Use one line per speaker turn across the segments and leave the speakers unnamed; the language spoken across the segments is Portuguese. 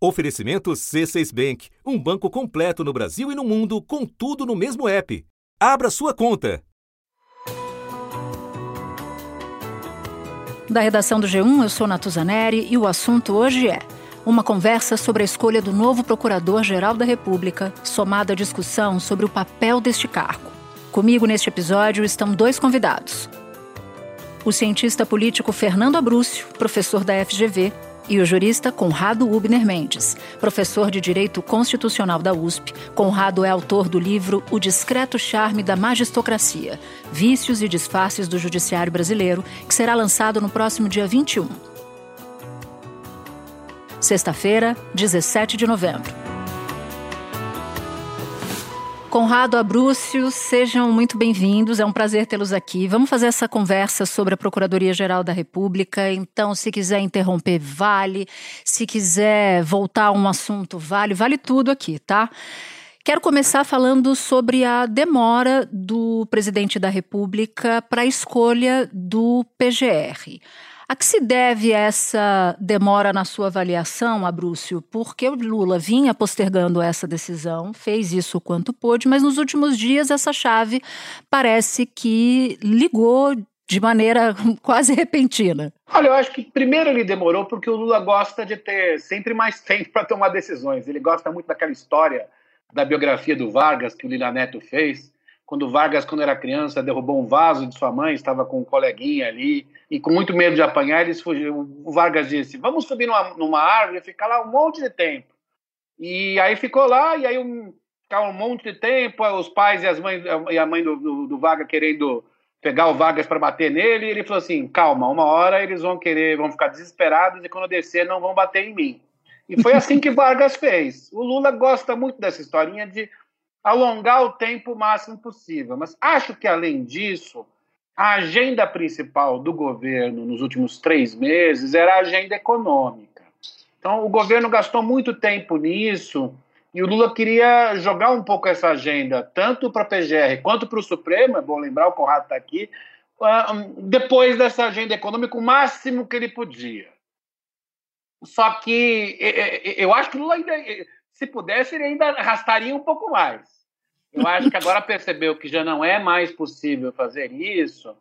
Oferecimento C6 Bank, um banco completo no Brasil e no mundo, com tudo no mesmo app. Abra sua conta.
Da redação do G1, eu sou Natuzaneri e o assunto hoje é uma conversa sobre a escolha do novo Procurador-Geral da República, somada à discussão sobre o papel deste cargo. Comigo neste episódio estão dois convidados. O cientista político Fernando Abrúcio, professor da FGV, e o jurista Conrado Ubner Mendes, professor de Direito Constitucional da USP. Conrado é autor do livro O Discreto Charme da Magistocracia: Vícios e Disfarces do Judiciário Brasileiro, que será lançado no próximo dia 21. Sexta-feira, 17 de novembro. Conrado Abrúcio, sejam muito bem-vindos. É um prazer tê-los aqui. Vamos fazer essa conversa sobre a Procuradoria-Geral da República. Então, se quiser interromper, vale. Se quiser voltar a um assunto, vale. Vale tudo aqui, tá? Quero começar falando sobre a demora do presidente da República para a escolha do PGR. A que se deve essa demora na sua avaliação, Abrúcio? Porque o Lula vinha postergando essa decisão, fez isso o quanto pôde, mas nos últimos dias essa chave parece que ligou de maneira quase repentina.
Olha, eu acho que primeiro ele demorou porque o Lula gosta de ter sempre mais tempo para tomar decisões. Ele gosta muito daquela história da biografia do Vargas que o Lila Neto fez, quando Vargas, quando era criança, derrubou um vaso de sua mãe, estava com um coleguinha ali, e com muito medo de apanhar, eles fugiram. O Vargas disse: Vamos subir numa, numa árvore e ficar lá um monte de tempo. E aí ficou lá, e aí um, ficava um monte de tempo, os pais e, as mães, e a mãe do, do, do Vargas querendo pegar o Vargas para bater nele, e ele falou assim: Calma, uma hora eles vão querer, vão ficar desesperados, e quando descer, não vão bater em mim. E foi assim que Vargas fez. O Lula gosta muito dessa historinha de alongar o tempo o máximo possível. Mas acho que, além disso, a agenda principal do governo nos últimos três meses era a agenda econômica. Então, o governo gastou muito tempo nisso e o Lula queria jogar um pouco essa agenda, tanto para a PGR quanto para o Supremo, é bom lembrar, o Conrado está aqui, ah, depois dessa agenda econômica, o máximo que ele podia. Só que eu acho que o Lula ainda, se pudesse, ele ainda arrastaria um pouco mais. Eu acho que agora percebeu que já não é mais possível fazer isso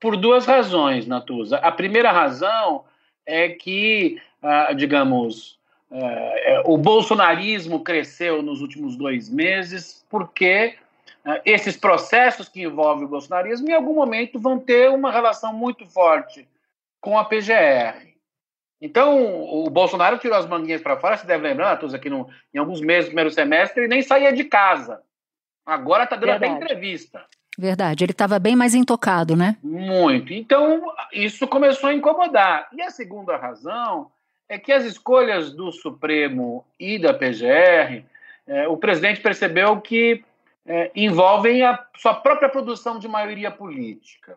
por duas razões, Natuza. A primeira razão é que, ah, digamos, eh, o bolsonarismo cresceu nos últimos dois meses porque ah, esses processos que envolvem o bolsonarismo, em algum momento, vão ter uma relação muito forte com a PGR. Então, o Bolsonaro tirou as manguinhas para fora, você deve lembrar, Natuza, que em alguns meses primeiro semestre ele nem saía de casa. Agora está dando Verdade. até entrevista.
Verdade, ele estava bem mais intocado, né?
Muito. Então, isso começou a incomodar. E a segunda razão é que as escolhas do Supremo e da PGR, é, o presidente percebeu que é, envolvem a sua própria produção de maioria política.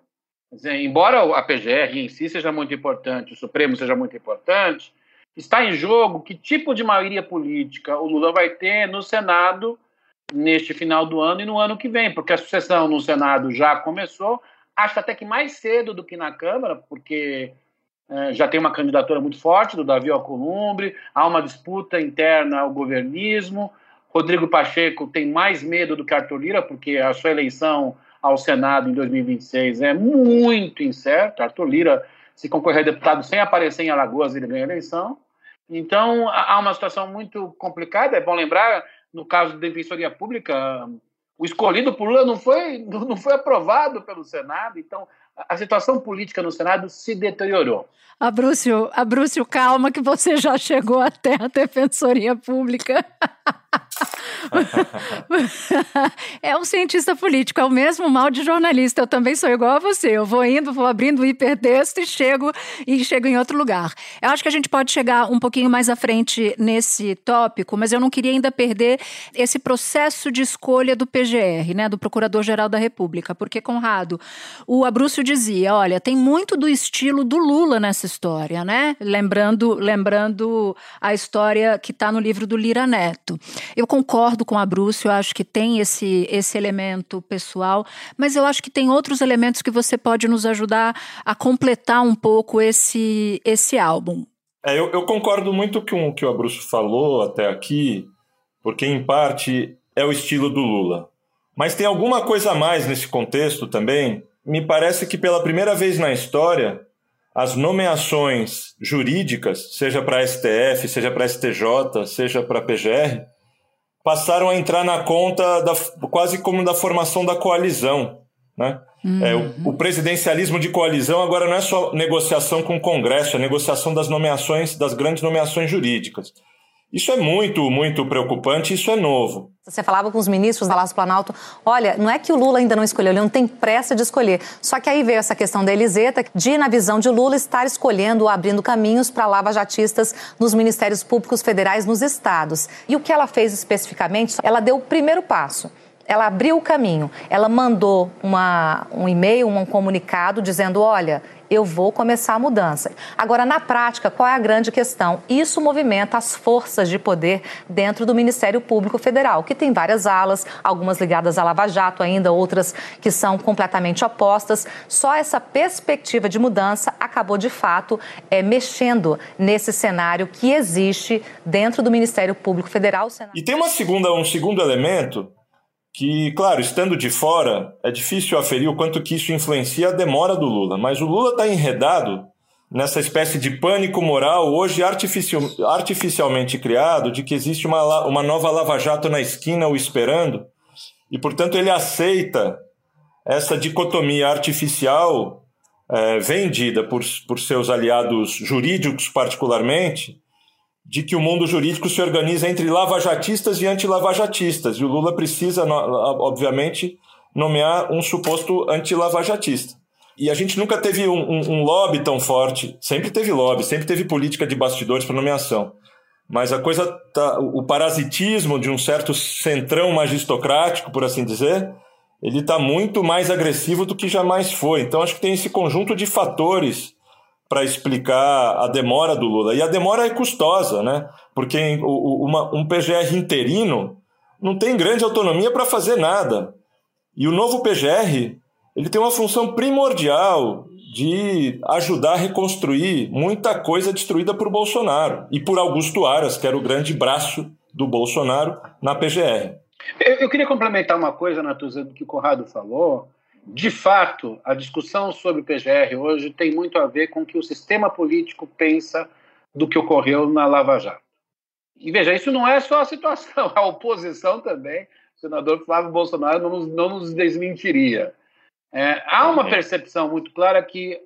Dizer, embora a PGR em si seja muito importante, o Supremo seja muito importante, está em jogo que tipo de maioria política o Lula vai ter no Senado neste final do ano e no ano que vem, porque a sucessão no Senado já começou, acho até que mais cedo do que na Câmara, porque é, já tem uma candidatura muito forte do Davi Alcolumbre, há uma disputa interna ao governismo, Rodrigo Pacheco tem mais medo do que Arthur Lira, porque a sua eleição ao Senado em 2026 é muito incerta, Arthur Lira, se concorrer a deputado sem aparecer em Alagoas, ele ganha a eleição, então há uma situação muito complicada, é bom lembrar no caso da Defensoria Pública, o escolhido por Lula não foi, não foi aprovado pelo Senado, então a situação política no Senado se deteriorou.
Abrúcio, Abrúcio, calma que você já chegou até a Defensoria Pública. é um cientista político, é o mesmo mal de jornalista. Eu também sou igual a você. Eu vou indo, vou abrindo o hipertexto e chego e chego em outro lugar. Eu acho que a gente pode chegar um pouquinho mais à frente nesse tópico, mas eu não queria ainda perder esse processo de escolha do PGR, né, do Procurador-Geral da República, porque Conrado, o Abrúcio dizia, olha, tem muito do estilo do Lula nessa história, né? Lembrando, lembrando a história que está no livro do Lira Neto. Eu concordo com a Bruce, eu acho que tem esse, esse elemento pessoal, mas eu acho que tem outros elementos que você pode nos ajudar a completar um pouco esse, esse álbum.
É, eu, eu, concordo muito com o que o Abruzzo falou até aqui, porque em parte é o estilo do Lula. Mas tem alguma coisa a mais nesse contexto também. Me parece que pela primeira vez na história, as nomeações jurídicas, seja para STF, seja para STJ, seja para PGR, passaram a entrar na conta da, quase como da formação da coalizão. Né? Uhum. É, o, o, presidencialismo de coalizão agora não é só negociação com o Congresso, é negociação das nomeações, das grandes nomeações jurídicas. Isso é muito, muito preocupante, isso é novo.
Você falava com os ministros da Palácio Planalto, olha, não é que o Lula ainda não escolheu, ele não tem pressa de escolher. Só que aí veio essa questão da Eliseta, de, na visão de Lula, estar escolhendo, abrindo caminhos para lava-jatistas nos ministérios públicos federais nos estados. E o que ela fez especificamente, ela deu o primeiro passo ela abriu o caminho, ela mandou uma, um e-mail, um comunicado dizendo: olha, eu vou começar a mudança. Agora, na prática, qual é a grande questão? Isso movimenta as forças de poder dentro do Ministério Público Federal, que tem várias alas, algumas ligadas à Lava Jato, ainda outras que são completamente opostas. Só essa perspectiva de mudança acabou, de fato, é, mexendo nesse cenário que existe dentro do Ministério Público Federal.
E tem uma segunda, um segundo elemento que, claro, estando de fora, é difícil aferir o quanto que isso influencia a demora do Lula, mas o Lula está enredado nessa espécie de pânico moral, hoje artificial, artificialmente criado, de que existe uma, uma nova lava-jato na esquina o esperando, e, portanto, ele aceita essa dicotomia artificial é, vendida por, por seus aliados jurídicos, particularmente, de que o mundo jurídico se organiza entre lavajatistas e anti-lavajatistas. E o Lula precisa, obviamente, nomear um suposto anti-lavajatista. E a gente nunca teve um, um, um, lobby tão forte. Sempre teve lobby, sempre teve política de bastidores para nomeação. Mas a coisa tá, o parasitismo de um certo centrão magistocrático, por assim dizer, ele está muito mais agressivo do que jamais foi. Então acho que tem esse conjunto de fatores para explicar a demora do Lula. E a demora é custosa, né? Porque uma, um PGR interino não tem grande autonomia para fazer nada. E o novo PGR ele tem uma função primordial de ajudar a reconstruir muita coisa destruída por Bolsonaro e por Augusto Aras, que era o grande braço do Bolsonaro na PGR.
Eu, eu queria complementar uma coisa, Natuza, do que o Conrado falou, de fato, a discussão sobre o PGR hoje tem muito a ver com o que o sistema político pensa do que ocorreu na Lava Jato. E veja, isso não é só a situação, a oposição também, o senador Flávio Bolsonaro não nos, não nos desmentiria. É, há uma percepção muito clara que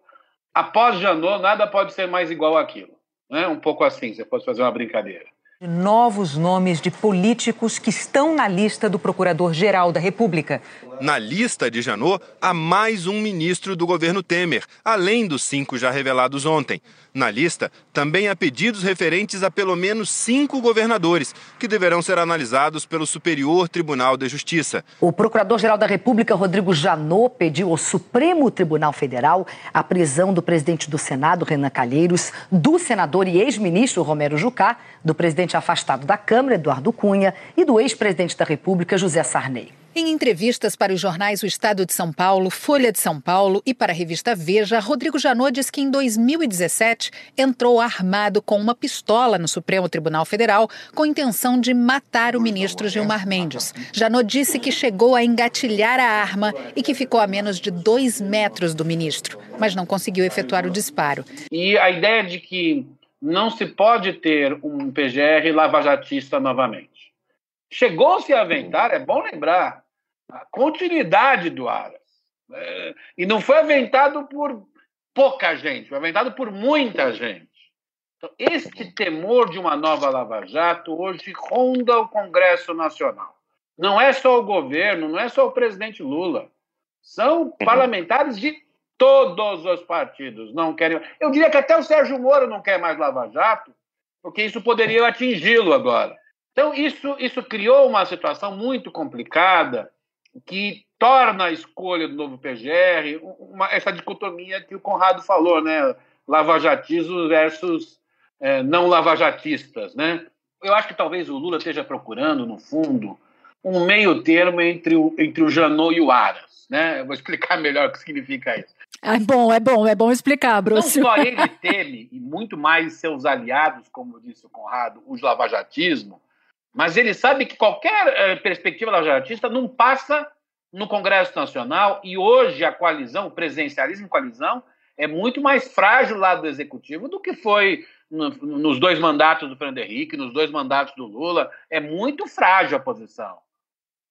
após Janot nada pode ser mais igual àquilo. Né? Um pouco assim, você pode fazer uma brincadeira
novos nomes de políticos que estão na lista do Procurador-Geral da República.
Na lista de Janot, há mais um ministro do governo Temer, além dos cinco já revelados ontem. Na lista, também há pedidos referentes a pelo menos cinco governadores, que deverão ser analisados pelo Superior Tribunal de Justiça.
O Procurador-Geral da República, Rodrigo Janot, pediu ao Supremo Tribunal Federal a prisão do presidente do Senado, Renan Calheiros, do senador e ex-ministro Romero Jucá, do presidente afastado da Câmara, Eduardo Cunha, e do ex-presidente da República, José Sarney.
Em entrevistas para os jornais O Estado de São Paulo, Folha de São Paulo e para a revista Veja, Rodrigo Janot diz que em 2017 entrou armado com uma pistola no Supremo Tribunal Federal com intenção de matar o ministro Gilmar Mendes. Janot disse que chegou a engatilhar a arma e que ficou a menos de dois metros do ministro, mas não conseguiu efetuar o disparo.
E a ideia de que não se pode ter um PGR lavajatista novamente. Chegou-se a aventar, é bom lembrar, a continuidade do Aras. É, e não foi aventado por pouca gente, foi aventado por muita gente. Então, este temor de uma nova Lava Jato hoje ronda o Congresso Nacional. Não é só o governo, não é só o presidente Lula. São uhum. parlamentares de todos os partidos não querem. Eu diria que até o Sérgio Moro não quer mais Lava Jato, porque isso poderia atingi-lo agora. Então, isso, isso criou uma situação muito complicada que torna a escolha do novo PGR uma, essa dicotomia que o Conrado falou, né? Lavajatismo versus é, não lavajatistas, né? Eu acho que talvez o Lula esteja procurando, no fundo, um meio termo entre o, entre o Janot e o Aras, né? Eu vou explicar melhor o que significa isso.
É bom, é bom, é bom explicar, Bruce.
Não só ele teme, e muito mais seus aliados, como disse o Conrado, o lavajatismo, mas ele sabe que qualquer eh, perspectiva lavajatista não passa no Congresso Nacional e hoje a coalizão, o presidencialismo coalizão, é muito mais frágil lá do Executivo do que foi no, nos dois mandatos do Fernando Henrique, nos dois mandatos do Lula. É muito frágil a posição.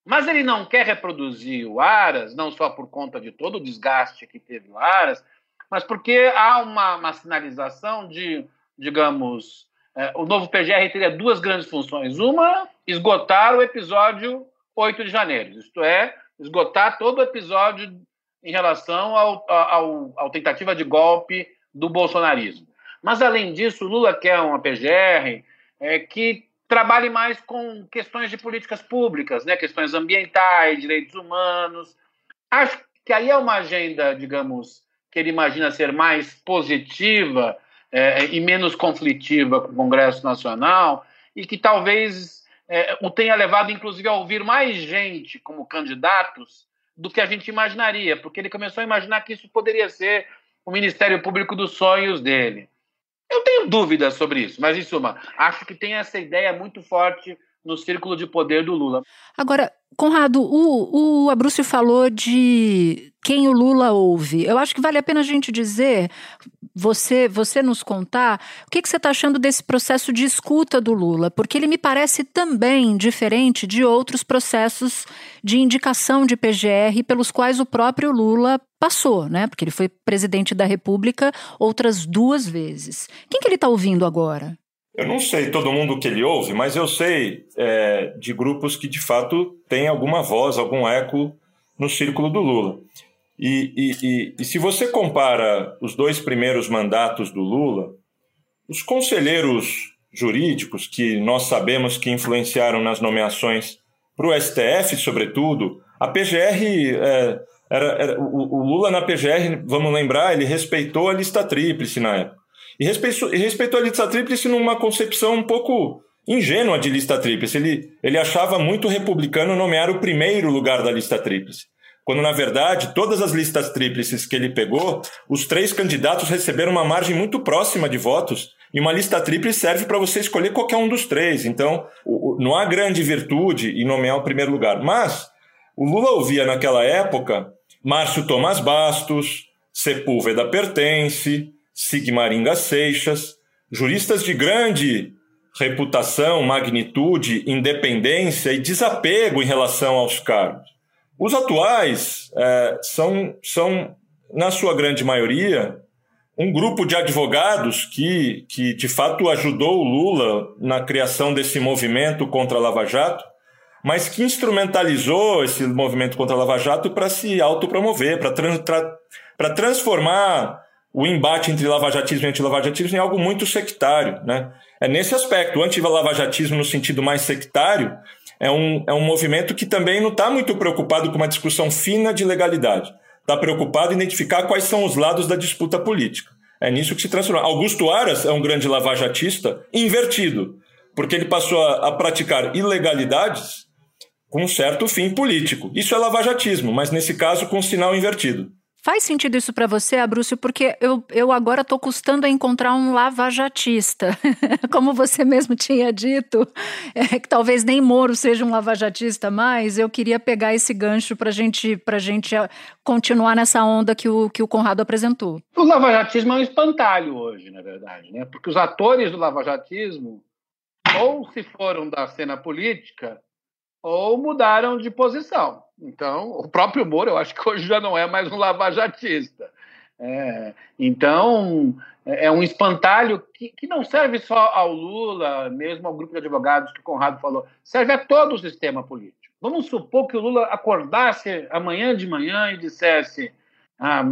Mas ele não quer reproduzir o Aras, não só por conta de todo o desgaste que teve o Aras, mas porque há uma, uma sinalização de, digamos, é, o novo PGR teria duas grandes funções. Uma, esgotar o episódio 8 de janeiro, isto é, esgotar todo o episódio em relação ao, ao, ao tentativa de golpe do bolsonarismo. Mas, além disso, Lula quer uma PGR é, que trabalhe mais com questões de políticas públicas, né? questões ambientais, direitos humanos. Acho que aí é uma agenda, digamos, que ele imagina ser mais positiva é, e menos conflitiva com o Congresso Nacional e que talvez é, o tenha levado, inclusive, a ouvir mais gente como candidatos do que a gente imaginaria, porque ele começou a imaginar que isso poderia ser o Ministério Público dos sonhos dele. Eu tenho dúvidas sobre isso, mas em suma, acho que tem essa ideia muito forte no círculo de poder do Lula.
Agora, Conrado, o, o Abrúcio falou de quem o Lula ouve. Eu acho que vale a pena a gente dizer, você, você nos contar, o que, que você está achando desse processo de escuta do Lula? Porque ele me parece também diferente de outros processos de indicação de PGR pelos quais o próprio Lula passou, né? Porque ele foi presidente da República outras duas vezes. Quem que ele está ouvindo agora?
Eu não sei todo mundo que ele ouve, mas eu sei é, de grupos que de fato têm alguma voz, algum eco no círculo do Lula. E, e, e, e se você compara os dois primeiros mandatos do Lula, os conselheiros jurídicos que nós sabemos que influenciaram nas nomeações para o STF, sobretudo, a PGR é, era, era o, o, Lula na PGR, vamos lembrar, ele respeitou a lista tríplice na época. E respeitou, respeitou a lista tríplice numa concepção um pouco ingênua de lista tríplice. Ele, ele achava muito republicano nomear o primeiro lugar da lista tríplice. Quando, na verdade, todas as listas tríplices que ele pegou, os três candidatos receberam uma margem muito próxima de votos. E uma lista tríplice serve para você escolher qualquer um dos três. Então, não há grande virtude em nomear o primeiro lugar. Mas o Lula ouvia naquela época Márcio Tomás Bastos, Sepúlveda Pertence, Sigmaringa Seixas, juristas de grande reputação, magnitude, independência e desapego em relação aos cargos. Os atuais é, são, são, na sua grande maioria, um grupo de advogados que, que de fato ajudou o Lula na criação desse movimento contra a Lava Jato, mas que instrumentalizou esse movimento contra a Lava Jato para se autopromover, para tra transformar o embate entre lavajatismo e antilavajatismo é algo muito sectário. Né? É nesse aspecto, o antilavajatismo no sentido mais sectário é um, é um movimento que também não está muito preocupado com uma discussão fina de legalidade. Está preocupado em identificar quais são os lados da disputa política. É nisso que se transforma. Augusto Aras é um grande lavajatista invertido, porque ele passou a, a praticar ilegalidades com um certo fim político. Isso é lavajatismo, mas nesse caso com um sinal invertido.
Faz sentido isso para você, Abrúcio? Porque eu, eu agora estou custando a encontrar um lavajatista. Como você mesmo tinha dito, é, que talvez nem Moro seja um lavajatista mais, eu queria pegar esse gancho para gente, a gente ah, continuar nessa onda que o, que o Conrado apresentou.
O lavajatismo é um espantalho hoje, na verdade, né? porque os atores do lavajatismo ou se foram da cena política ou mudaram de posição. Então, o próprio Moro, eu acho que hoje já não é mais um lavajatista. É, então, é, é um espantalho que, que não serve só ao Lula, mesmo ao grupo de advogados que o Conrado falou, serve a todo o sistema político. Vamos supor que o Lula acordasse amanhã de manhã e dissesse: ah,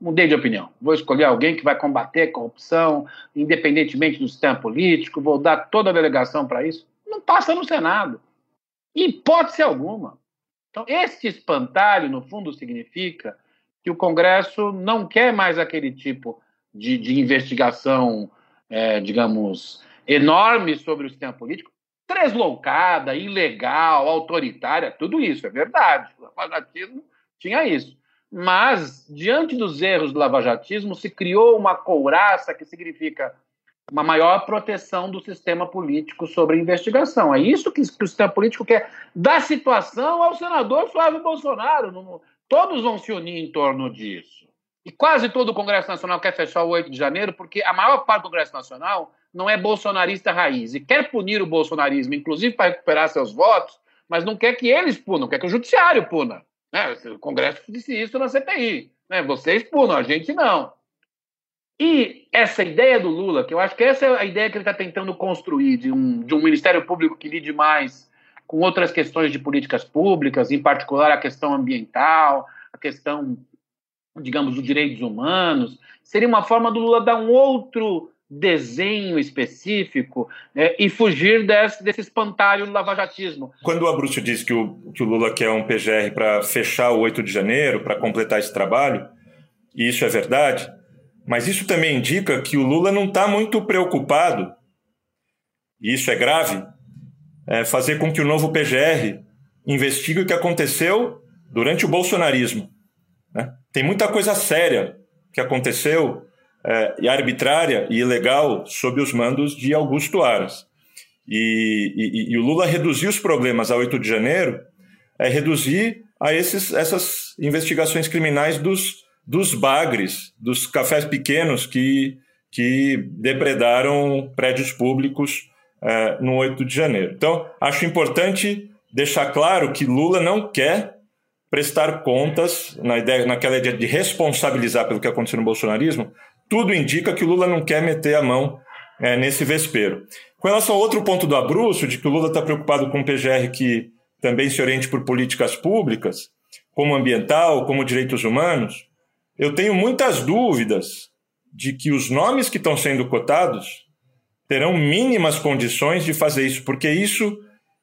mudei de opinião, vou escolher alguém que vai combater a corrupção, independentemente do sistema político, vou dar toda a delegação para isso. Não passa no Senado. Hipótese alguma. Então, esse espantalho, no fundo, significa que o Congresso não quer mais aquele tipo de, de investigação, é, digamos, enorme sobre o sistema político, tresloucada, ilegal, autoritária, tudo isso é verdade. O fanatismo tinha isso. Mas, diante dos erros do lavajatismo, se criou uma couraça que significa uma maior proteção do sistema político sobre a investigação. É isso que, o sistema político quer. Da situação ao senador Flávio Bolsonaro. Todos vão se unir em torno disso. E quase todo o Congresso Nacional quer fechar o 8 de janeiro, porque a maior parte do Congresso Nacional não é bolsonarista raiz e quer punir o bolsonarismo, inclusive para recuperar seus votos, mas não quer que eles punam, quer que o judiciário puna. Né? O Congresso disse isso na CPI. Né? Vocês punam, a gente não. E essa ideia do Lula, que eu acho que essa é a ideia que ele está tentando construir, de um, de um Ministério Público que lide mais com outras questões de políticas públicas, em particular a questão ambiental, a questão, digamos, dos direitos humanos, seria uma forma do Lula dar um outro desenho específico né, e fugir desse, desse espantalho lavajatismo.
Quando o Abrúcio diz que o, que o Lula quer um PGR para fechar o 8 de janeiro, para completar esse trabalho, e isso é verdade, mas isso também indica que o Lula não está muito preocupado, e isso é grave, é fazer com que o novo PGR investigue o que aconteceu durante o bolsonarismo. Né? Tem muita coisa séria que aconteceu é, e arbitrária e ilegal sob os mandos de Augusto Aras. E, e, e, o Lula reduzir os problemas a 8 de janeiro é reduzir a esses, essas investigações criminais dos, dos bagres, dos cafés pequenos que, que depredaram prédios públicos é, no 8 de janeiro. Então, acho importante deixar claro que Lula não quer prestar contas na ideia, naquela ideia de responsabilizar pelo que aconteceu no bolsonarismo, tudo indica que o Lula não quer meter a mão é, nesse vespeiro. Com relação ao outro ponto do Abrúcio, de que o Lula está preocupado com um PGR que também se oriente por políticas públicas, como ambiental, como direitos humanos, eu tenho muitas dúvidas de que os nomes que estão sendo cotados terão mínimas condições de fazer isso, porque isso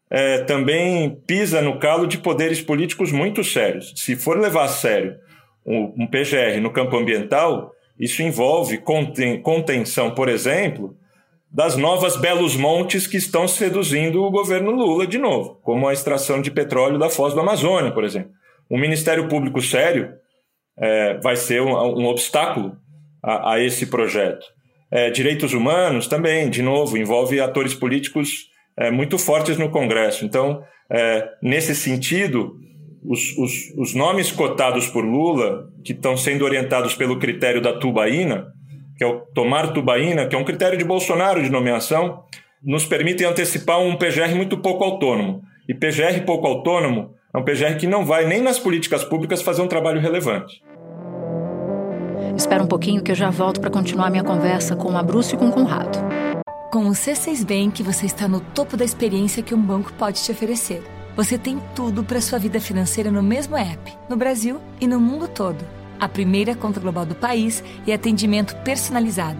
é, também pisa no calo de poderes políticos muito sérios. Se for levar a sério um, um PGR no campo ambiental, isso envolve contenção, por exemplo, das novas belos montes que estão seduzindo o governo Lula de novo, como a extração de petróleo da foz do Amazônia, por exemplo. Um Ministério Público sério é, vai ser um, um obstáculo a, a, esse projeto. É, direitos humanos também, de novo, envolve atores políticos é, muito fortes no Congresso. Então, é, nesse sentido, os, os, os nomes cotados por Lula, que estão sendo orientados pelo critério da tubaína, que é o tomar tubaína, que é um critério de Bolsonaro de nomeação, nos permitem antecipar um PGR muito pouco autônomo. E PGR pouco autônomo é um PGR que não vai nem nas políticas públicas fazer um trabalho relevante.
Espera um pouquinho que eu já volto para continuar minha conversa com o Abrúcio e com o Conrado.
Com o C6 Bank, você está no topo da experiência que um banco pode te oferecer você tem tudo para sua vida financeira no mesmo app, no Brasil e no mundo todo. A primeira conta global do país e atendimento personalizado,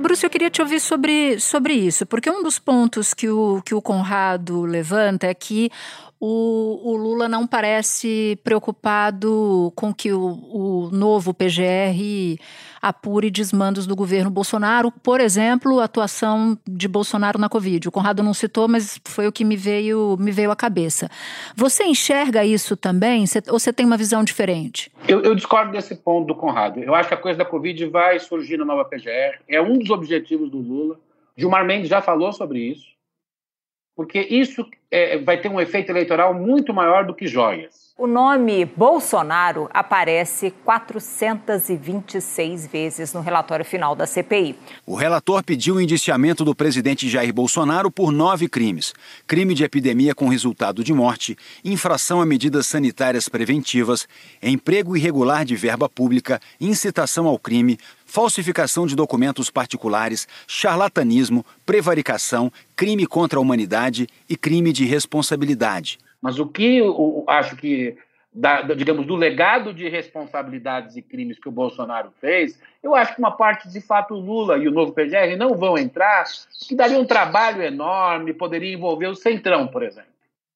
Bruce, eu queria te ouvir sobre, sobre isso, porque um dos pontos que o, que o Conrado levanta é que o, o Lula não parece preocupado com que o, o novo PGR apure desmandos do governo Bolsonaro, por exemplo, a atuação de Bolsonaro na Covid. O Conrado não citou, mas foi o que me veio, me veio à cabeça. Você enxerga isso também ou você tem uma visão diferente?
Eu, eu discordo desse ponto do Conrado. Eu acho que a coisa da Covid vai surgir na nova PGR, é um dos objetivos do Lula. Gilmar Mendes já falou sobre isso porque isso é, vai ter um efeito eleitoral muito maior do que joias.
O nome Bolsonaro aparece 426 vezes no relatório final da CPI.
O relator pediu o indiciamento do presidente Jair Bolsonaro por nove crimes: crime de epidemia com resultado de morte, infração a medidas sanitárias preventivas, emprego irregular de verba pública, incitação ao crime, falsificação de documentos particulares, charlatanismo, prevaricação, crime contra a humanidade e crime de responsabilidade.
Mas o que eu acho que, da, digamos, do legado de responsabilidades e crimes que o Bolsonaro fez, eu acho que uma parte, de fato, o Lula e o novo PGR não vão entrar, que daria um trabalho enorme, poderia envolver o Centrão, por exemplo.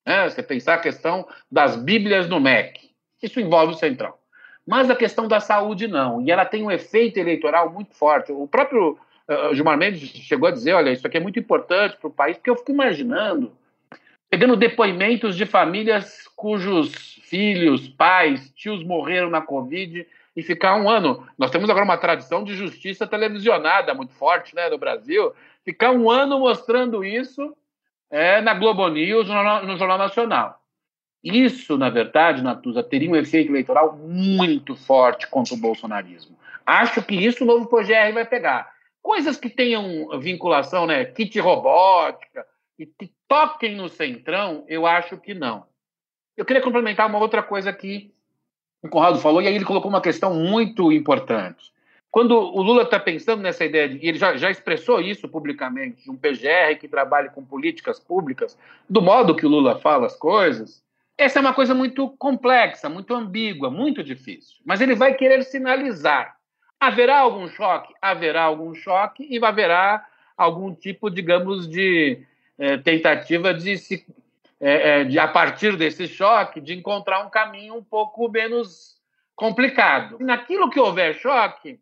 Né? Você pensar a questão das Bíblias no MEC. Isso envolve o Centrão. Mas a questão da saúde não. E ela tem um efeito eleitoral muito forte. O próprio uh, Gilmar Mendes chegou a dizer: olha, isso aqui é muito importante para o país, porque eu fico imaginando, pegando depoimentos de famílias cujos filhos, pais, tios morreram na Covid e ficar um ano. Nós temos agora uma tradição de justiça televisionada muito forte né, no Brasil. Ficar um ano mostrando isso é, na Globo News, no, Jornal Nacional. Isso, na verdade, Natuza, teria um efeito eleitoral muito forte contra o bolsonarismo. Acho que isso o novo PGR vai pegar. Coisas que tenham vinculação, né? Kit robótica, e que toquem no centrão, eu acho que não. Eu queria complementar uma outra coisa que o Conrado falou, e aí ele colocou uma questão muito importante. Quando o Lula está pensando nessa ideia, de, e ele já, já expressou isso publicamente, de um PGR que trabalhe com políticas públicas, do modo que o Lula fala as coisas, essa é uma coisa muito complexa, muito ambígua, muito difícil. Mas ele vai querer sinalizar. Haverá algum choque? Haverá algum choque e haverá algum tipo, digamos, de é, tentativa de se, é, é, de a partir desse choque, de encontrar um caminho um pouco menos complicado. Naquilo que houver choque,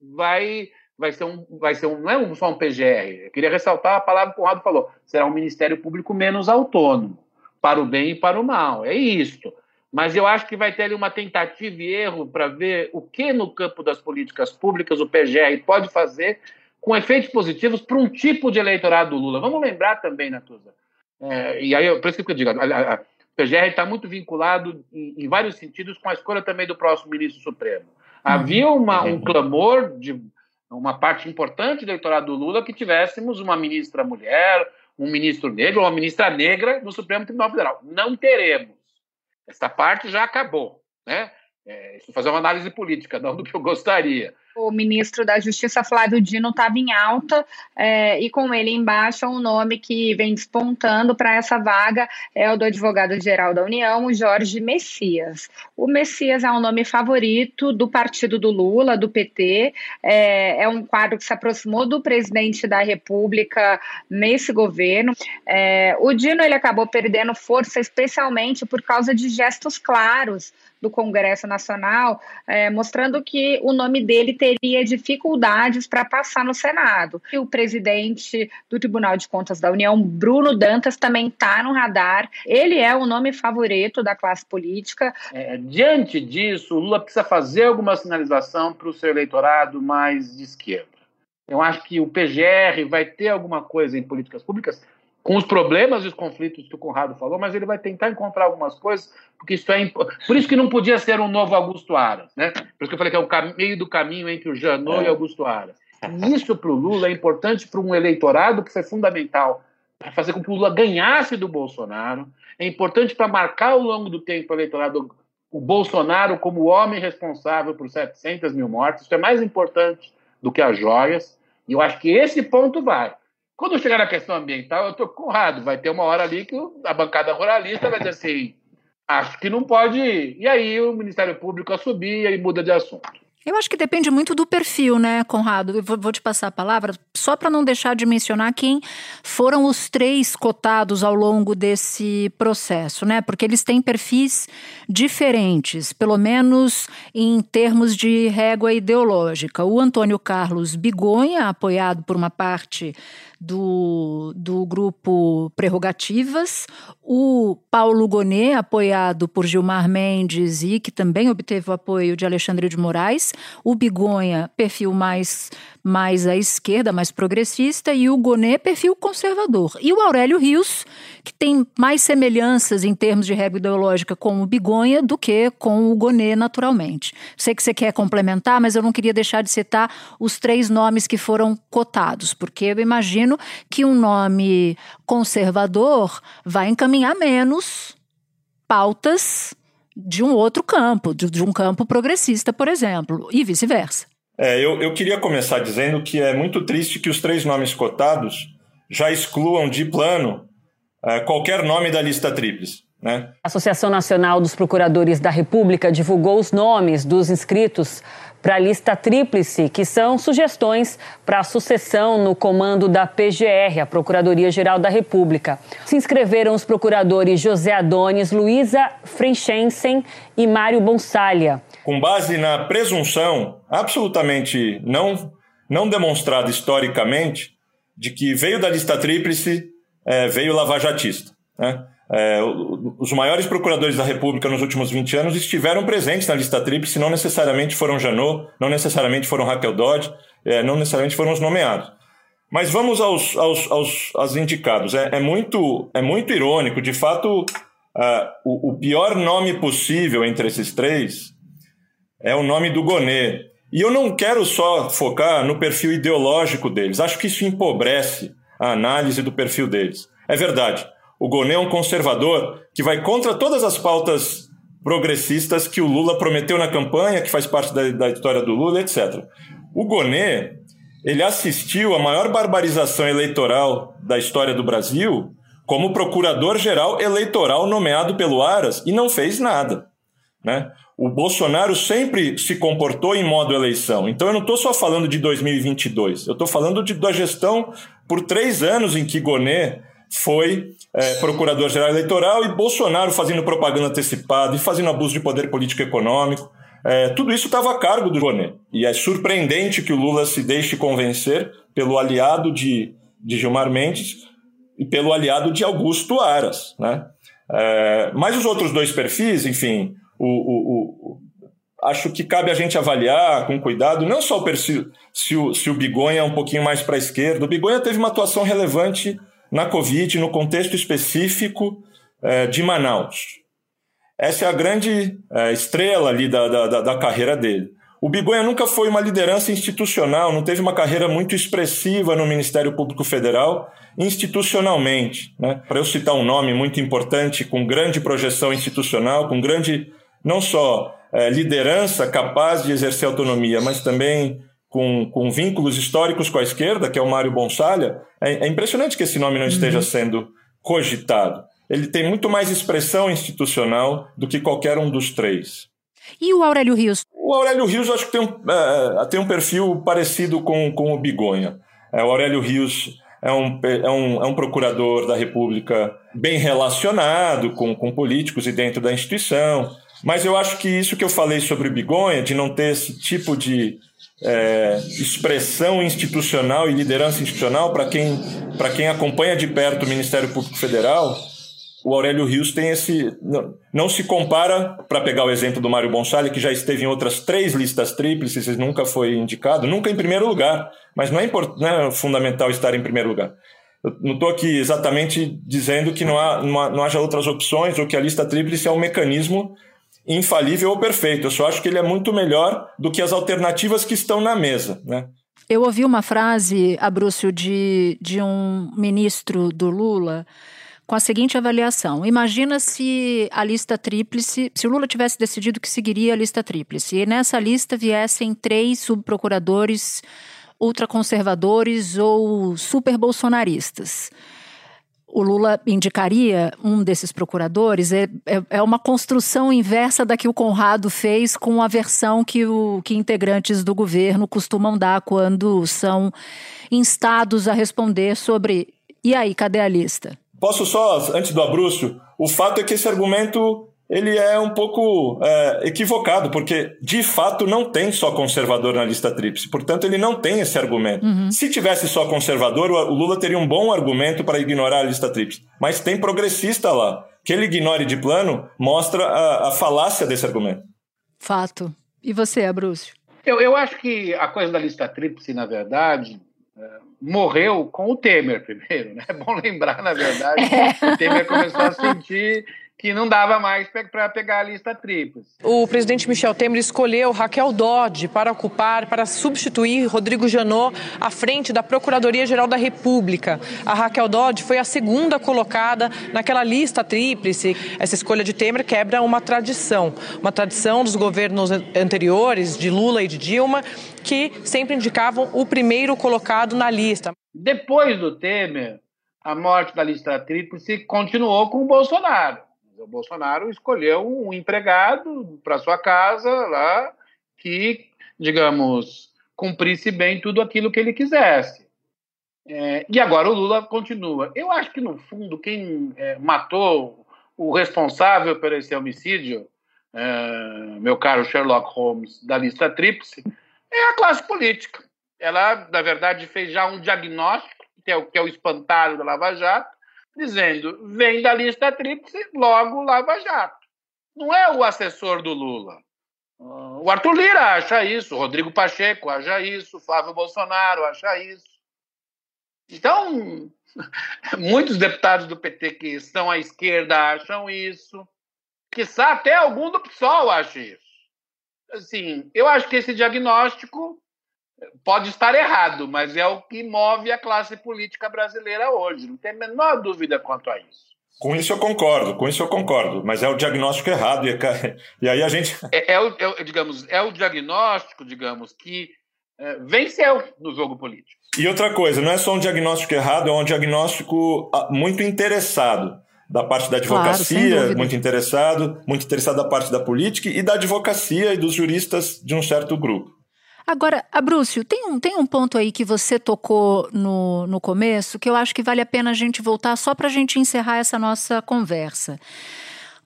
vai vai ser um, vai ser um, não é só um PGR. Eu queria ressaltar a palavra que o Conrado falou. Será um Ministério Público menos autônomo para o bem e para o mal. É isto. Mas eu acho que vai ter ali uma tentativa e erro para ver o que no campo das políticas públicas o PGR pode fazer com efeitos positivos para um tipo de eleitorado do Lula. Vamos lembrar também, Natuza, é, e aí por isso que eu digo, a, a, a PGR está muito vinculado em, em, vários sentidos com a escolha também do próximo ministro supremo. Havia uhum. uma, um clamor de uma parte importante do eleitorado do Lula que tivéssemos uma ministra mulher, um ministro negro ou uma ministra negra no Supremo Tribunal Federal. Não teremos. Essa parte já acabou. Né? É, fazer uma análise política, não do que eu gostaria
o ministro da Justiça, Flávio Dino, estava em alta é, e com ele embaixo um nome que vem despontando para essa vaga é o do advogado-geral da União, o Jorge Messias. O Messias é um nome favorito do partido do Lula, do PT, é, é um quadro que se aproximou do presidente da República nesse governo. É, o Dino ele acabou perdendo força, especialmente por causa de gestos claros do Congresso Nacional, é, mostrando que o nome dele teria dificuldades para passar no Senado. E o presidente do Tribunal de Contas da União, Bruno Dantas, também está no radar. Ele é o nome favorito da classe política.
É, diante disso, o Lula precisa fazer alguma sinalização para o seu eleitorado mais de esquerda. Eu acho que o PGR vai ter alguma coisa em políticas públicas com os problemas e os conflitos que o Conrado falou, mas ele vai tentar encontrar algumas coisas, porque isso é imp... por isso que não podia ser um novo Augusto Aras, né? Por isso que eu falei que é o cam... meio do caminho entre o Janot é. e Augusto Aras. E isso para o Lula é importante para um eleitorado que foi fundamental para fazer com que o Lula ganhasse do Bolsonaro. É importante para marcar ao longo do tempo o eleitorado o Bolsonaro como o homem responsável por 700 mil mortes. Isso é mais importante do que as joias. E eu acho que esse ponto vai. Quando chegar na questão ambiental, eu estou Conrado, vai ter uma hora ali que a bancada ruralista vai dizer assim, acho que não pode. E aí o Ministério Público assumir e muda de assunto.
Eu acho que depende muito do perfil, né, Conrado? Eu vou, te passar a palavra só para não deixar de mencionar quem foram os três cotados ao longo desse processo, né? Porque eles têm perfis diferentes, pelo menos em termos de régua ideológica. O Antônio Carlos Bigonha, apoiado por uma parte do, do grupo Prerrogativas, o Paulo Gonet, apoiado por Gilmar Mendes e que também obteve o apoio de Alexandre de Moraes, o Bigonha, perfil mais mais à esquerda, mais progressista, e o Gonet, perfil conservador. E o Aurélio Rios, que tem mais semelhanças em termos de regra ideológica com o Bigonha do que com o Gonet, naturalmente. Sei que você quer complementar, mas eu não queria deixar de citar os três nomes que foram cotados, porque eu imagino que um nome conservador vai encaminhar menos pautas de um outro campo, de, de um campo progressista, por exemplo, e vice-versa.
É, eu, eu queria começar dizendo que é muito triste que os três nomes cotados já excluam de plano é, qualquer nome da lista tríplice. Né?
A Associação Nacional dos Procuradores da República divulgou os nomes dos inscritos para a lista tríplice, que são sugestões para a sucessão no comando da PGR, a Procuradoria-Geral da República. Se inscreveram os procuradores José Adonis, Luísa Frenchensen e Mário Bonsalha.
Com base na presunção absolutamente não, não demonstrada historicamente de que veio da lista tríplice, é, veio lavajatista. Né? É, os maiores procuradores da República nos últimos 20 anos estiveram presentes na lista tríplice, não necessariamente foram Janot, não necessariamente foram Raquel Dodge, é, não necessariamente foram os nomeados. Mas vamos aos, aos, aos, aos indicados. É, é, muito, é muito irônico, de fato, uh, o, o, pior nome possível entre esses três é o nome do Gonê. E eu não quero só focar no perfil ideológico deles, acho que isso empobrece a análise do perfil deles. É verdade. O Gonê é um conservador que vai contra todas as pautas progressistas que o Lula prometeu na campanha, que faz parte da, da história do Lula, etc. O Gonê, ele assistiu à maior barbarização eleitoral da história do Brasil como procurador-geral eleitoral nomeado pelo Aras e não fez nada. Né? O Bolsonaro sempre se comportou em modo eleição. Então eu não estou só falando de 2022, eu estou falando de, da gestão por três anos em que Gonê foi é, procurador-geral eleitoral e Bolsonaro fazendo propaganda antecipada e fazendo abuso de poder político econômico. É, tudo isso estava a cargo do Gonê. E é surpreendente que o Lula se deixe convencer pelo aliado de, de Gilmar Mendes e pelo aliado de Augusto Aras. Né? É, mas os outros dois perfis, enfim, o, o, o, acho que cabe a gente avaliar com cuidado, não só o perfil, se o, se o Bigonha é um pouquinho mais para a esquerda. O Bigonha teve uma atuação relevante na Covid, no contexto específico é, de Manaus. Essa é a grande é, estrela ali da, da, da carreira dele. O Bigonha nunca foi uma liderança institucional, não teve uma carreira muito expressiva no Ministério Público Federal, institucionalmente. Né? Para eu citar um nome muito importante, com grande projeção institucional, com grande, não só é, liderança capaz de exercer autonomia, mas também com, com vínculos históricos com a esquerda, que é o Mário Bonsalha, é, é impressionante que esse nome não esteja uhum. sendo cogitado. Ele tem muito mais expressão institucional do que qualquer um dos três.
E o Aurélio Rios?
O Aurélio Rios acho que tem um, é, tem um perfil parecido com, com o Bigonha. É, o Aurélio Rios é um, é, um, é um procurador da República bem relacionado com, com políticos e dentro da instituição. Mas eu acho que isso que eu falei sobre Bigonha, de não ter esse tipo de, é, expressão institucional e liderança institucional para quem, quem acompanha de perto o Ministério Público Federal, o Aurélio Rios tem esse. Não, não se compara, para pegar o exemplo do Mário Bonsalha, que já esteve em outras três listas tríplices nunca foi indicado, nunca em primeiro lugar. Mas não é, import, não é fundamental estar em primeiro lugar. Eu não estou aqui exatamente dizendo que não, há, não, há, não haja outras opções ou que a lista tríplice é um mecanismo infalível ou perfeito. Eu só acho que ele é muito melhor do que as alternativas que estão na mesa, né?
Eu ouvi uma frase, Abrúcio, de, de um ministro do Lula com a seguinte avaliação: Imagina se a lista tríplice, se o Lula tivesse decidido que seguiria a lista tríplice, e nessa lista viessem três subprocuradores ultraconservadores ou super bolsonaristas o Lula indicaria um desses procuradores é, é, é, uma construção inversa da que o Conrado fez com a versão que, o, que integrantes do governo costumam dar quando são instados a responder sobre e aí, cadê a lista?
Posso só, antes do Abrúcio, o fato é que esse argumento ele é um pouco é, equivocado, porque de fato não tem só conservador na lista tríplice, portanto ele não tem esse argumento. Uhum. Se tivesse só conservador, o Lula teria um bom argumento para ignorar a lista tríplice, mas tem progressista lá. Que ele ignore de plano mostra a, a falácia desse argumento.
Fato. E você, Abrúcio?
Eu, eu acho que a coisa da lista tríplice, na verdade, é, morreu com o Temer primeiro, né? É bom lembrar, na verdade, o Temer começou a sentir que não dava mais para pegar a lista tríplice.
O presidente Michel Temer escolheu Raquel Dodge para ocupar, para substituir Rodrigo Janot à frente da Procuradoria-Geral da República. A Raquel Dodge foi a segunda colocada naquela lista tríplice. Essa escolha de Temer quebra uma tradição, uma tradição dos governos anteriores, de Lula e de Dilma, que sempre indicavam o primeiro colocado na lista.
Depois do Temer, a morte da lista tríplice continuou com o Bolsonaro. O Bolsonaro escolheu um empregado para sua casa lá que digamos, cumprisse bem tudo aquilo que ele quisesse. É, e agora o Lula continua. Eu acho que, no fundo, quem é, matou o responsável por esse homicídio, é, meu caro Sherlock Holmes, da lista tríplice, é a classe política. Ela, na verdade, fez já um diagnóstico, que é o, que é o espantalho da Lava Jato, dizendo: vem da lista tríplice, logo Lava Jato. Não é o assessor do Lula. O Arthur Lira acha isso, o Rodrigo Pacheco acha isso, o Flávio Bolsonaro acha isso. Então, muitos deputados do PT que estão à esquerda acham isso. Quizá até algum do PSOL acha isso. Assim, eu acho que esse diagnóstico pode estar errado, mas é o que move a classe política brasileira hoje. Não tem a menor dúvida quanto a isso.
Com isso eu concordo, com isso eu concordo, mas é o diagnóstico errado. E, e aí a gente.
É, é, o, é, digamos, é o diagnóstico, digamos, que é, venceu no jogo político.
E outra coisa, não é só um diagnóstico errado, é um diagnóstico ah, muito interessado da parte da advocacia, claro, muito interessado, muito interessado da parte da política e da advocacia e dos juristas de um certo grupo.
Agora, Abrúcio, tem um, tem um ponto aí que você tocou no, no começo que eu acho que vale a pena a gente voltar só para a gente encerrar essa nossa conversa.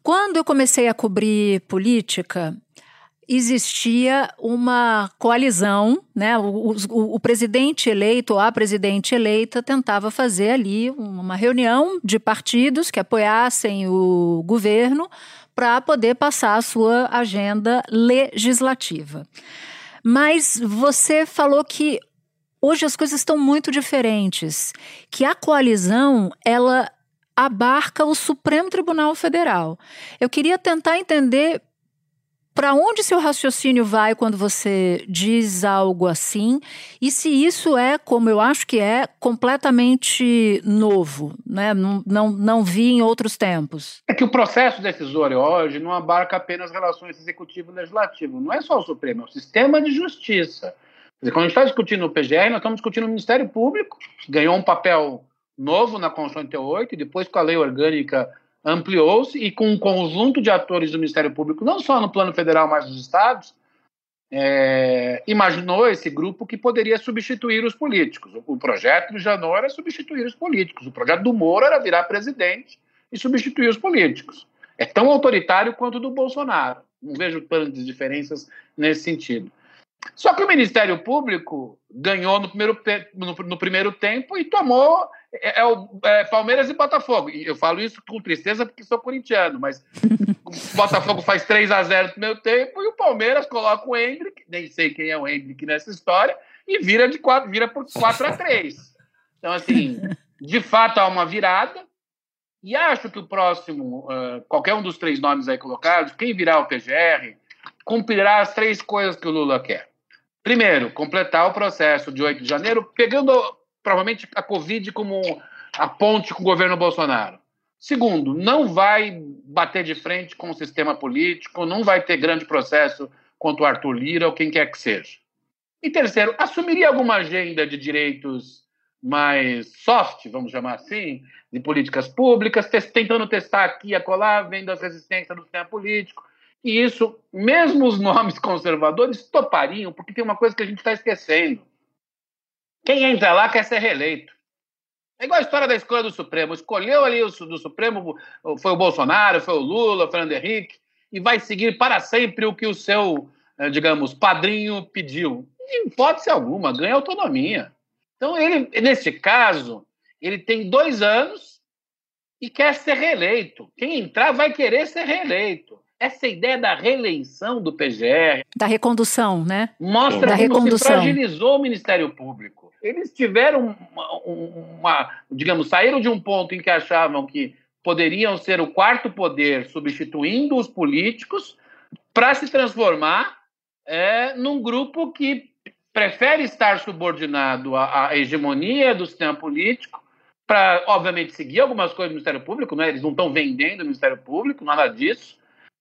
Quando eu comecei a cobrir política, existia uma coalizão, né? O, o, o, presidente eleito ou a presidente eleita tentava fazer ali uma reunião de partidos que apoiassem o governo para poder passar a sua agenda legislativa. Mas você falou que hoje as coisas estão muito diferentes, que a coalizão ela abarca o Supremo Tribunal Federal. Eu queria tentar entender para onde seu raciocínio vai quando você diz algo assim? E se isso é, como eu acho que é, completamente novo, né? não, não, não vi em outros tempos?
É que o processo decisório hoje não abarca apenas relações executivo e legislativo. Não é só o Supremo, é o sistema de justiça. Dizer, quando a gente está discutindo o PGR, nós estamos discutindo o Ministério Público, que ganhou um papel novo na Constituição 88, e depois com a lei orgânica ampliou-se e com um conjunto de atores do Ministério Público, não só no plano federal, mas nos estados, é, imaginou esse grupo que poderia substituir os políticos. O projeto do Janot era substituir os políticos, o projeto do Moro era virar presidente e substituir os políticos. É tão autoritário quanto o do Bolsonaro. Não vejo tantas diferenças nesse sentido. Só que o Ministério Público ganhou no primeiro, no, no primeiro tempo e tomou é, é, o é, Palmeiras e Botafogo. E eu falo isso com tristeza porque sou corintiano, mas o Botafogo faz 3 a 0 no primeiro tempo e o Palmeiras coloca o Hendrick, nem sei quem é o Hendrick nessa história, e vira, de 4, vira por 4 a 3 Então, assim, de fato há uma virada. E acho que o próximo, uh, qualquer um dos três nomes aí colocados, quem virar o PGR, cumprirá as três coisas que o Lula quer. Primeiro, completar o processo de 8 de janeiro, pegando provavelmente a Covid como a ponte com o governo Bolsonaro. Segundo, não vai bater de frente com o sistema político, não vai ter grande processo contra o Arthur Lira ou quem quer que seja. E terceiro, assumiria alguma agenda de direitos mais soft, vamos chamar assim, de políticas públicas, tentando testar aqui e acolá, vendo as resistências do sistema político. E isso, mesmo os nomes conservadores topariam, porque tem uma coisa que a gente está esquecendo. Quem entra lá quer ser reeleito. É igual a história da escolha do Supremo. Escolheu ali o do Supremo, foi o Bolsonaro, foi o Lula, o Fernando Henrique, e vai seguir para sempre o que o seu, eh, digamos, padrinho pediu. Em hipótese alguma, ganha autonomia. Então, ele, nesse caso, ele tem dois anos e quer ser reeleito. Quem entrar vai querer ser reeleito. Essa ideia da reeleição do PGR.
Da recondução, né?
Mostra
da
como
recondução.
se fragilizou o Ministério Público eles tiveram uma, uma, digamos, saíram de um ponto em que achavam que poderiam ser o quarto poder substituindo os políticos para se transformar é, num grupo que prefere estar subordinado à, à hegemonia do sistema político para, obviamente, seguir algumas coisas do Ministério Público, né? eles não estão vendendo o Ministério Público, nada disso,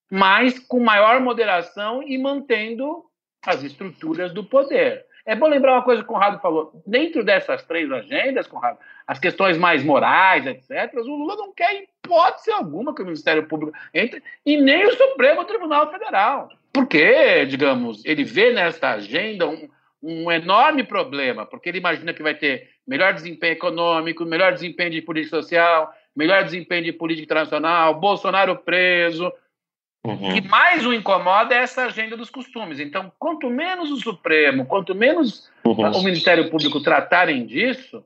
mas com maior moderação e mantendo as estruturas do poder. É bom lembrar uma coisa que o Conrado falou. Dentro dessas três agendas, Conrado, as questões mais morais, etc., o Lula não quer hipótese alguma que o Ministério Público entre, e nem o Supremo Tribunal Federal. porque, digamos, ele vê nesta agenda um, um enorme problema, porque ele imagina que vai ter melhor desempenho econômico, melhor desempenho de política social, melhor desempenho de política internacional, Bolsonaro preso. Uhum. O que mais o incomoda é essa agenda dos costumes. Então, quanto menos o Supremo, quanto menos uhum. o Ministério Público tratarem disso,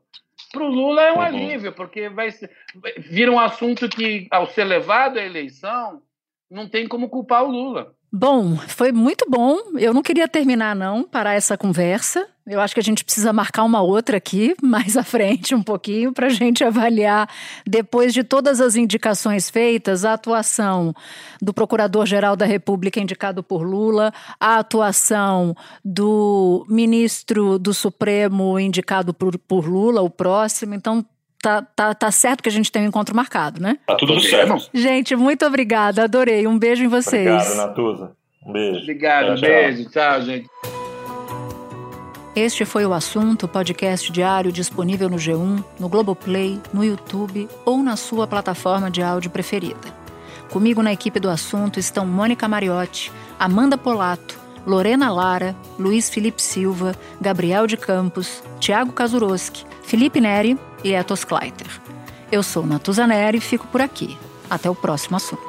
para o Lula é um uhum. alívio, porque vai ser, vira um assunto que, ao ser levado à eleição, não tem como culpar o Lula.
Bom, foi muito bom. Eu não queria terminar, não, parar essa conversa. Eu acho que a gente precisa marcar uma outra aqui, mais à frente, um pouquinho, para a gente avaliar, depois de todas as indicações feitas, a atuação do Procurador-Geral da República indicado por Lula, a atuação do ministro do Supremo indicado por, por Lula, o próximo. Então, Tá, tá, tá certo que a gente tem um encontro marcado, né?
Tá tudo certo.
Gente, muito obrigada. Adorei. Um beijo em vocês.
Obrigado, Natuza. Um beijo.
Obrigado, tchau, um beijo. Tchau, gente.
Este foi o assunto, podcast diário disponível no G1, no Globoplay, no YouTube ou na sua plataforma de áudio preferida. Comigo na equipe do assunto estão Mônica Mariotti, Amanda Polato, Lorena Lara, Luiz Felipe Silva, Gabriel de Campos, Tiago Kazuroski, Felipe Neri e Etos Kleiter. Eu sou Natuza Neri e fico por aqui. Até o próximo assunto.